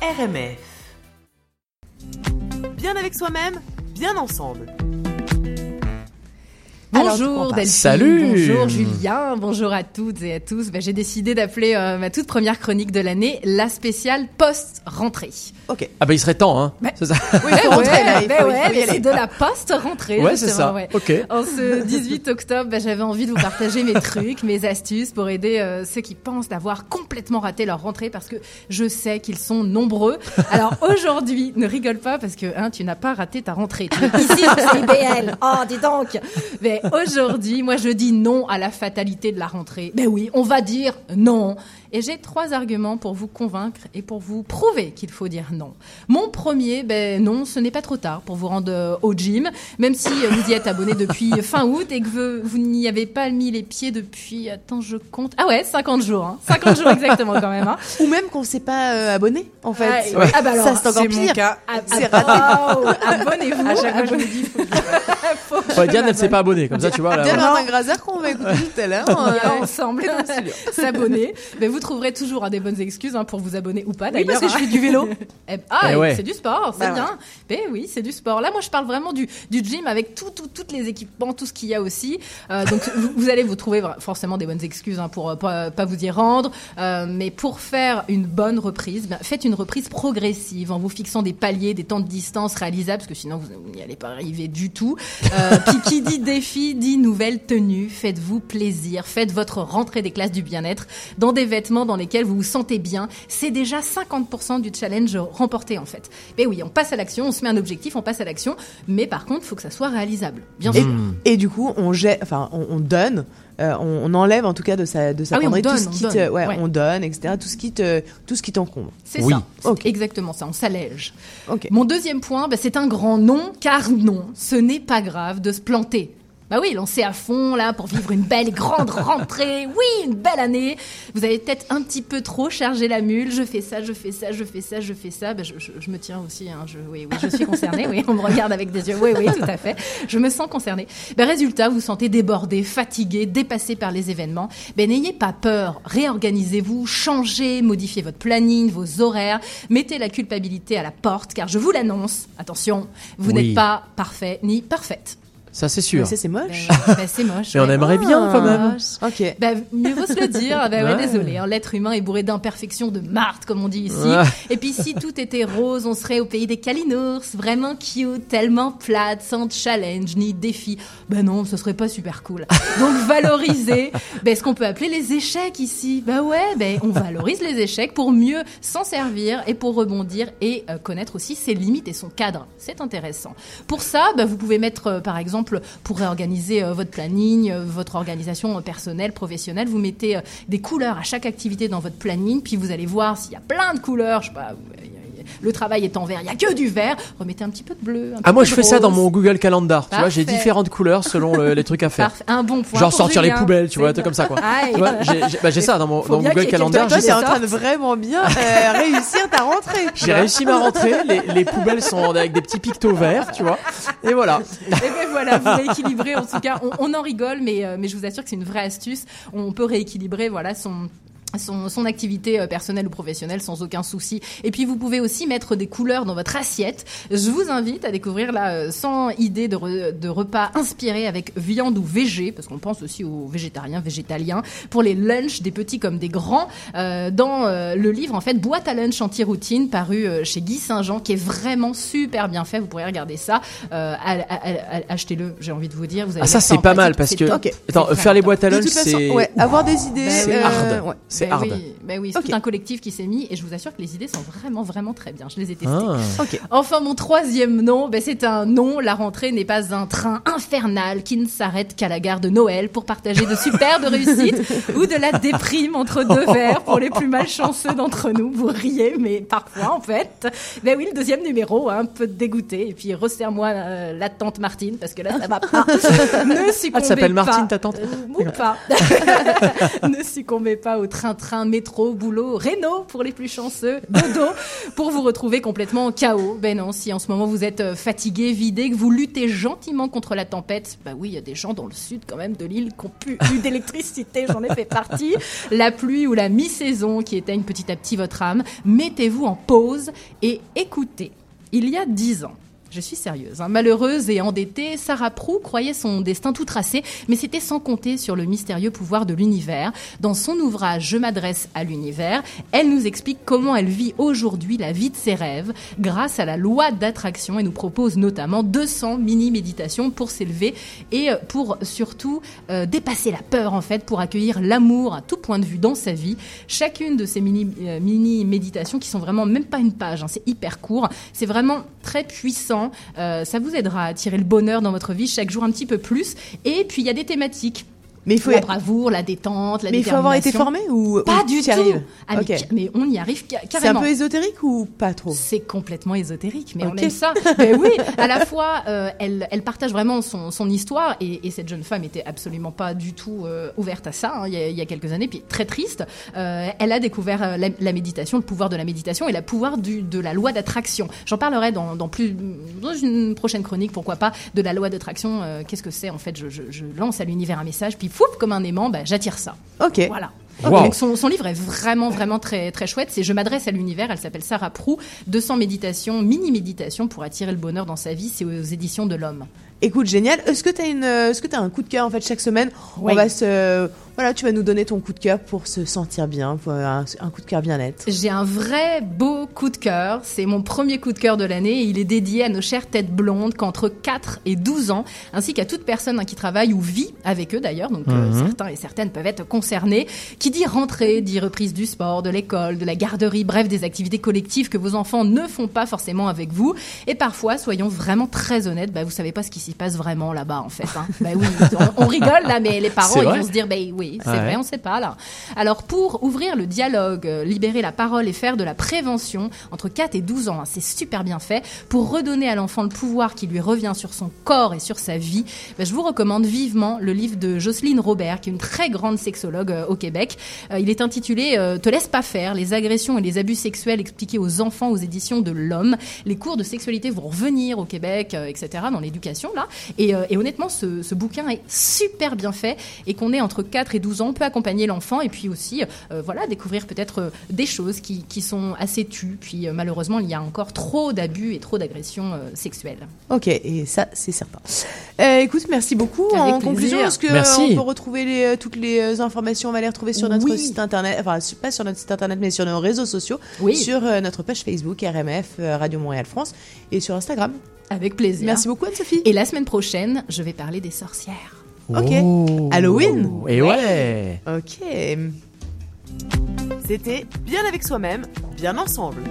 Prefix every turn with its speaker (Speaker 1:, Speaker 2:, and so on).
Speaker 1: RMF. Bien avec soi-même, bien ensemble.
Speaker 2: Bonjour Delphine,
Speaker 3: Salut
Speaker 2: bonjour Julien, bonjour à toutes et à tous. Ben, J'ai décidé d'appeler euh, ma toute première chronique de l'année la spéciale post-rentrée.
Speaker 1: Ok.
Speaker 3: Ah bah il serait temps, hein.
Speaker 1: Mais-
Speaker 3: C'est ça.
Speaker 1: Oui, là, il
Speaker 2: ben
Speaker 1: faut,
Speaker 2: ouais, mais c'est de la post-rentrée.
Speaker 3: Ouais, c'est
Speaker 2: justement,
Speaker 3: ça.
Speaker 2: ouais.
Speaker 3: Ok.
Speaker 2: En ce 18 octobre, ben, j'avais envie de vous partager mes trucs, mes astuces pour aider euh, ceux qui pensent d'avoir complètement raté leur rentrée parce que je sais qu'ils sont nombreux. Alors aujourd'hui, ne rigole pas parce que hein, tu n'as pas raté ta rentrée. Tu es ici sur CIBL. Oh, dis donc. Mais aujourd'hui, moi je dis non à la fatalité de la rentrée. Ben oui, on va dire non. Et j'ai trois arguments pour vous convaincre et pour vous prouver qu'il faut dire non. Mon premier, ben non, ce n'est pas trop tard pour vous rendre euh, au gym, même si euh, vous y êtes abonné depuis fin août et que vous, vous n'y avez pas mis les pieds depuis, attends, je compte. Ah ouais, 50 jours, hein. 50 jours exactement quand même. Hein.
Speaker 1: Ou même qu'on s'est pas euh, abonné, en fait.
Speaker 2: Ah, ah bah alors,
Speaker 1: ça, c'est encore
Speaker 4: c'est mon
Speaker 1: pire.
Speaker 4: cas.
Speaker 2: Ah,
Speaker 1: C'est
Speaker 2: ah, oh, Abonnez-vous.
Speaker 4: À chaque fois, je
Speaker 2: abonnez-
Speaker 4: dis, faut que je-
Speaker 2: faut que
Speaker 3: Diane, elle s'est
Speaker 2: m'abonne.
Speaker 3: pas abonnée, comme ça, tu vois. Là.
Speaker 1: Martin Grazer qu'on va écouter tout à l'heure. Euh,
Speaker 2: ensemble s'abonner. Mais vous trouverez toujours hein, des bonnes excuses hein, pour vous abonner ou pas
Speaker 1: Oui,
Speaker 2: d'ailleurs.
Speaker 1: parce que je fais du vélo.
Speaker 2: Eh, ah,
Speaker 3: Eh ouais.
Speaker 2: c'est du sport, c'est
Speaker 1: Bah
Speaker 2: bien. Mais oui, c'est du sport. Là, moi, je parle vraiment du, du gym avec tout, tout, toutes les équipements, tout ce qu'il y a aussi. Euh, donc, vous, vous allez vous trouver forcément des bonnes excuses hein, pour euh, pas, pas vous y rendre. Euh, mais pour faire une bonne reprise, ben, faites une reprise progressive en vous fixant des paliers, des temps de distance réalisables, parce que sinon, vous n'y allez pas arriver du tout. Qui dit défi, dit nouvelle tenue. Faites-vous plaisir. Faites votre rentrée des classes du bien-être dans des vêtements dans lesquels vous vous sentez bien. C'est déjà 50% du challenge remporté, en fait. Mais oui, on passe à l'action, on se met un objectif, on passe à l'action. Mais par contre, il faut que ça soit réalisable. Bien
Speaker 1: Et,
Speaker 2: sûr.
Speaker 1: et du coup, on jette, enfin, on, on donne, euh, on, on enlève en tout cas de sa, de sa
Speaker 2: Ah oui, on
Speaker 1: penderie tout
Speaker 2: donne,
Speaker 1: ce
Speaker 2: on
Speaker 1: qui
Speaker 2: donne,
Speaker 1: te, ouais,
Speaker 2: ouais.
Speaker 1: on donne, etc. Tout ce qui te, tout ce qui t'encombre.
Speaker 2: C'est
Speaker 3: Oui.
Speaker 2: ça. Exactement ça. On s'allège. Mon deuxième point, bah, c'est un grand non, car non, ce n'est pas grave de se planter. Bah oui, lancez à fond là pour vivre une belle et grande rentrée. Oui, une belle année. Vous avez peut-être un petit peu trop chargé la mule. Je fais ça, je fais ça, je fais ça, je fais ça. Bah, je, je- je me tiens aussi. Hein. Je, oui, oui, je suis concernée. Oui, on me regarde avec des yeux. Oui, oui, tout à fait. Je me sens concernée. Bah, résultat, vous vous sentez débordé, fatigué, dépassé par les événements. Ben n'ayez pas peur. Réorganisez-vous, changez, modifiez votre planning, vos horaires. Mettez la culpabilité à la porte, car je vous l'annonce. Attention, vous
Speaker 3: Oui.
Speaker 2: n'êtes pas parfait ni parfaite.
Speaker 3: Ça, c'est sûr.
Speaker 1: c'est moche.
Speaker 2: Ben, ben, c'est moche.
Speaker 3: Mais on aimerait bien, quand même.
Speaker 1: Ok.
Speaker 2: Bah, mieux vaut se le dire. Bah, ouais,
Speaker 3: Ouais.
Speaker 2: désolé. hein, L'être humain est bourré d'imperfections, de marde, comme on dit ici.
Speaker 3: Ouais.
Speaker 2: Et puis, si tout était rose, on serait au pays des calinours, vraiment cute, tellement plate, sans challenge ni défi. Ben non, ce serait pas super cool. Donc, valoriser ben, ce qu'on peut appeler les échecs ici. Bah ouais, ben, on valorise les échecs pour mieux s'en servir et pour rebondir et euh, connaître aussi ses limites et son cadre. C'est intéressant. Pour ça, bah, vous pouvez mettre, euh, par exemple, pour réorganiser euh, votre planning, euh, votre organisation personnelle, professionnelle, vous mettez euh, des couleurs à chaque activité dans votre planning, puis vous allez voir s'il y a plein de couleurs, je sais le travail est en vert, il y a que du vert, remettez un petit peu de bleu. un
Speaker 3: Ah, moi, je fais ça dans mon Google Calendar. Tu vois, j'ai différentes couleurs selon le- les trucs à faire.
Speaker 2: Parfait. Un bon point.
Speaker 3: Genre sortir les poubelles, tu vois, truc comme ça, quoi.
Speaker 2: Aïe.
Speaker 3: Tu vois, j'ai bah, ça dans mon, dans Google Calendar.
Speaker 1: Toi,
Speaker 3: j'ai
Speaker 1: t'es en train de vraiment bien euh, réussir ta rentrée.
Speaker 3: J'ai réussi ma rentrée, les, les poubelles sont avec des petits pictos verts, tu vois. Et voilà.
Speaker 2: Et ben voilà, vous rééquilibrez. En tout cas, on, on en rigole, mais, euh, mais je vous assure que c'est une vraie astuce. On peut rééquilibrer, voilà, son. Son, son activité euh, personnelle ou professionnelle sans aucun souci. Et puis vous pouvez aussi mettre des couleurs dans votre assiette. Je vous invite à découvrir là euh, 100 idées de, re- de repas inspirés avec viande ou végé, parce qu'on pense aussi aux végétariens, végétaliens, pour les lunchs des petits comme des grands. euh, dans euh, le livre en fait boîte à lunch anti-routine paru euh, chez Guy Saint-Jean, qui est vraiment super bien fait. Vous pourrez regarder ça. Euh, achetez-le. J'ai envie de vous dire. Vous allez
Speaker 3: Ah, ça, c'est pas mal parce que, attends, faire les boîtes à lunch, c'est,
Speaker 1: ouais, avoir des idées.
Speaker 2: C'est
Speaker 1: euh,
Speaker 3: hard.
Speaker 1: ouais.
Speaker 3: C'est
Speaker 2: Ben
Speaker 3: hard.
Speaker 2: Oui, ben oui, c'est tout un collectif qui s'est mis et je vous assure que les idées sont vraiment, vraiment très bien. Je les ai testées.
Speaker 3: Ah.
Speaker 2: Enfin, mon troisième nom, ben, c'est un non. La rentrée n'est pas un train infernal qui ne s'arrête qu'à la gare de Noël pour partager de superbes réussites ou de la déprime entre deux verres pour les plus malchanceux d'entre nous. Vous riez, mais parfois, en fait. Ben oui, le deuxième numéro, hein, un peu dégoûté. Et puis, resserre-moi euh, la tante Martine parce que là, ça va pas. ne succombez
Speaker 3: Ah, elle s'appelle. Martine, ta tante
Speaker 2: Euh, ou pas. ne succombez pas au train train-train, métro, boulot, réno pour les plus chanceux, dodo pour vous retrouver complètement en chaos. Ben non, si en ce moment vous êtes euh, fatigué, vidé, que vous luttez gentiment contre la tempête, bah oui, il y a des gens dans le sud quand même de l'île qui ont plus eu d'électricité, j'en ai fait partie. La pluie ou la mi-saison qui éteigne petit à petit votre âme, mettez-vous en pause et écoutez. Il y a dix ans, je suis sérieuse. Hein. Malheureuse et endettée, Sarah Prou croyait son destin tout tracé, mais c'était sans compter sur le mystérieux pouvoir de l'univers. Dans son ouvrage Je m'adresse à l'univers, elle nous explique comment elle vit aujourd'hui la vie de ses rêves grâce à la loi d'attraction et nous propose notamment 200 mini-méditations pour s'élever et euh, pour surtout euh, dépasser la peur en fait, pour accueillir l'amour à tout point de vue dans sa vie. Chacune de ces euh, mini-méditations qui sont vraiment même pas une page, hein, c'est hyper court, c'est vraiment très puissant euh, ça vous aidera à tirer le bonheur dans votre vie chaque jour un petit peu plus. Et puis il y a des thématiques mais il faut la bravoure, la détente, la
Speaker 1: Mais il faut avoir été formé ou
Speaker 2: pas du tout. Ah, mais, on y arrive carrément.
Speaker 1: C'est un peu ésotérique ou pas trop?
Speaker 2: C'est complètement ésotérique, mais on aime ça. mais oui, à la fois, euh, elle, elle, partage vraiment son, son histoire et, et, cette jeune femme était absolument pas du tout euh, ouverte à ça hein, il, y a, il, y a, quelques années, puis très triste. Euh, elle a découvert la, la, méditation, le pouvoir de la méditation et le pouvoir du, de la loi d'attraction. J'en parlerai dans, dans, plus dans une prochaine chronique, pourquoi pas, de la loi d'attraction. Qu'est-ce que c'est en fait? Je, je, je, lance à l'univers un message, puis comme un aimant, bah, j'attire ça.
Speaker 1: Ok.
Speaker 2: Voilà. Donc son, son, livre est vraiment vraiment très très chouette. C'est Je m'adresse à l'univers. Elle s'appelle Sarah Prou. 200 méditations, mini méditations pour attirer le bonheur dans sa vie. C'est aux éditions de l'Homme.
Speaker 1: Écoute, génial. Est-ce que tu as une, est-ce que tu as un coup de cœur en fait chaque semaine? On va se, voilà, tu vas nous donner ton coup de cœur pour se sentir bien, pour un, coup de cœur bien-être.
Speaker 2: J'ai un vrai beau coup de cœur. C'est mon premier coup de cœur de l'année et il est dédié à nos chères têtes blondes qu'entre 4 et 12 ans, ainsi qu'à toute personne hein, qui travaille ou vit avec eux d'ailleurs. Donc euh, mhm. certains et certaines peuvent être concernés. Qui dit rentrée, dit reprise du sport, de l'école, de la garderie, bref, des activités collectives que vos enfants ne font pas forcément avec vous. Et parfois, soyons vraiment très honnêtes, bah, vous savez pas ce qui s'y passe vraiment là-bas en fait. Hein. bah oui, on, rigole là, mais les parents ils vont se dire, bah oui, c'est vrai, on sait pas là. Alors pour ouvrir le dialogue, euh, libérer la parole et faire de la prévention entre 4 et 12 ans, hein, c'est super bien fait. Pour redonner à l'enfant le pouvoir qui lui revient sur son corps et sur sa vie, bah, je vous recommande vivement le livre de Jocelyne Robert, qui est une très grande sexologue euh, au Québec. Euh, il est intitulé Te laisse pas faire, les agressions et les abus sexuels expliqués aux enfants aux éditions de l'Homme. Les cours de sexualité vont revenir au Québec, etc., dans l'éducation là. Et, et honnêtement, ce, ce, bouquin est super bien fait et qu'on est entre 4 et 12 ans, on peut accompagner l'enfant et puis aussi, euh, voilà, découvrir peut-être euh, des choses qui, qui, sont assez tues. Puis euh, malheureusement, il y a encore trop d'abus et trop d'agressions sexuelles.
Speaker 1: Ok, et ça, c'est certain. écoute, merci beaucoup. en conclusion, est-ce qu'on peut retrouver les, toutes les informations On va les retrouver sur notre site internet, enfin pas sur notre site internet, mais sur nos réseaux sociaux, oui. sur notre page Facebook RMF Radio Montréal France et sur Instagram.
Speaker 2: Avec plaisir.
Speaker 1: Merci beaucoup Anne-Sophie.
Speaker 2: Et la semaine prochaine, je vais parler des sorcières.
Speaker 1: Ok. Oh. Halloween
Speaker 3: Et ouais
Speaker 1: Ok. C'était Bien avec soi-même, bien ensemble.